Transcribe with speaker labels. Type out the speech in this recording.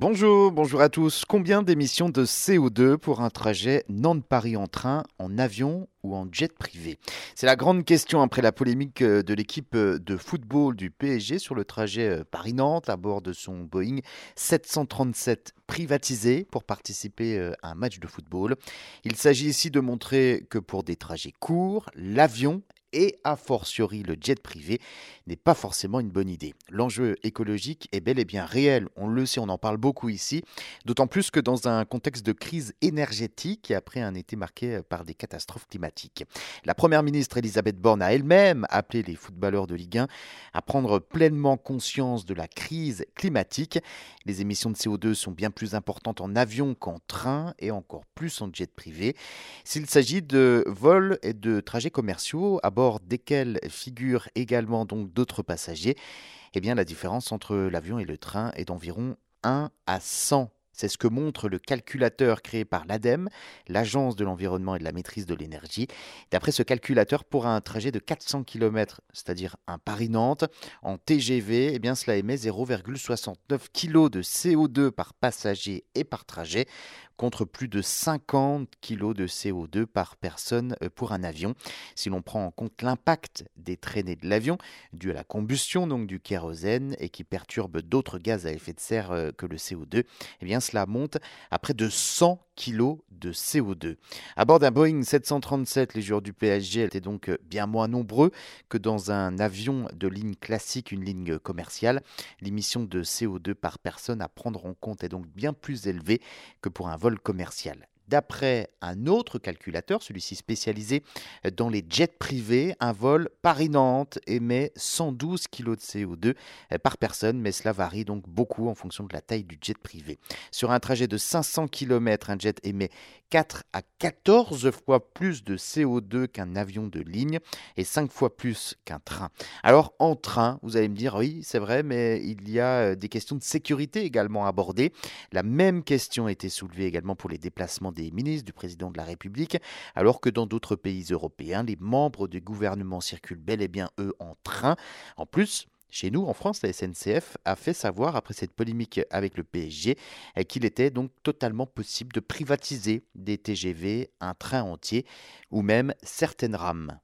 Speaker 1: Bonjour, bonjour à tous. Combien d'émissions de CO2 pour un trajet Nantes-Paris en train, en avion ou en jet privé? C'est la grande question après la polémique euh, de l'équipe euh, de football du PSG sur le trajet euh, Paris-Nantes à bord de son Boeing 737 privatisé pour participer à un match de football. Il s'agit ici de montrer que pour des trajets courts, l'avion et a fortiori le jet privé n'est pas forcément une bonne idée. L'enjeu écologique est bel et bien réel, on le sait, on en parle beaucoup ici, d'autant plus que dans un contexte de crise énergétique et après un été marqué par des catastrophes climatiques. La première ministre Elisabeth Borne a elle-même appelé les footballeurs de Ligue 1 à prendre pleinement conscience de la crise climatique. Les émissions de CO2 sont bien plus importantes en avion qu'en train et encore plus en jet privé. S'il s'agit de vols et de trajets commerciaux à bord desquels figurent également donc d'autres passagers, eh bien la différence entre l'avion et le train est d'environ 1 à 100 c'est ce que montre le calculateur créé par l'ADEME, l'Agence de l'environnement et de la maîtrise de l'énergie. D'après ce calculateur, pour un trajet de 400 km, c'est-à-dire un Paris-Nantes, en TGV, eh bien cela émet 0,69 kg de CO2 par passager et par trajet, contre plus de 50 kg de CO2 par personne euh, pour un avion. Si l'on prend en compte l'impact des traînées de l'avion, dû à la combustion donc du kérosène et qui perturbe d'autres gaz à effet de serre euh, que le CO2, eh bien cela monte à près de 100 kg de CO2. À bord d'un Boeing 737, les joueurs du PSG étaient donc euh, bien moins nombreux que dans un avion de ligne classique, une ligne commerciale. L'émission de CO2 par personne à prendre en compte est donc bien plus élevée que pour un vol commercial. D'après un autre calculateur, celui-ci spécialisé dans les jets privés, un vol Paris-Nantes émet 112 kg de CO2 par personne, mais cela varie donc beaucoup en fonction de la taille du jet privé. Sur un trajet de 500 km, un jet émet 4 à 14 fois plus de CO2 qu'un avion de ligne et 5 fois plus qu'un train. Alors en train, vous allez me dire, oui, c'est vrai, mais il y a euh, des questions de sécurité également abordées. La même question a été soulevée également pour les déplacements des ministres du président de la République, alors que dans d'autres pays européens, les membres du gouvernement circulent bel et bien, eux, en train. En plus, chez nous, en France, la SNCF a fait savoir, après cette polémique avec le PSG, qu'il était donc totalement possible de privatiser des TGV, un train entier, ou même certaines rames.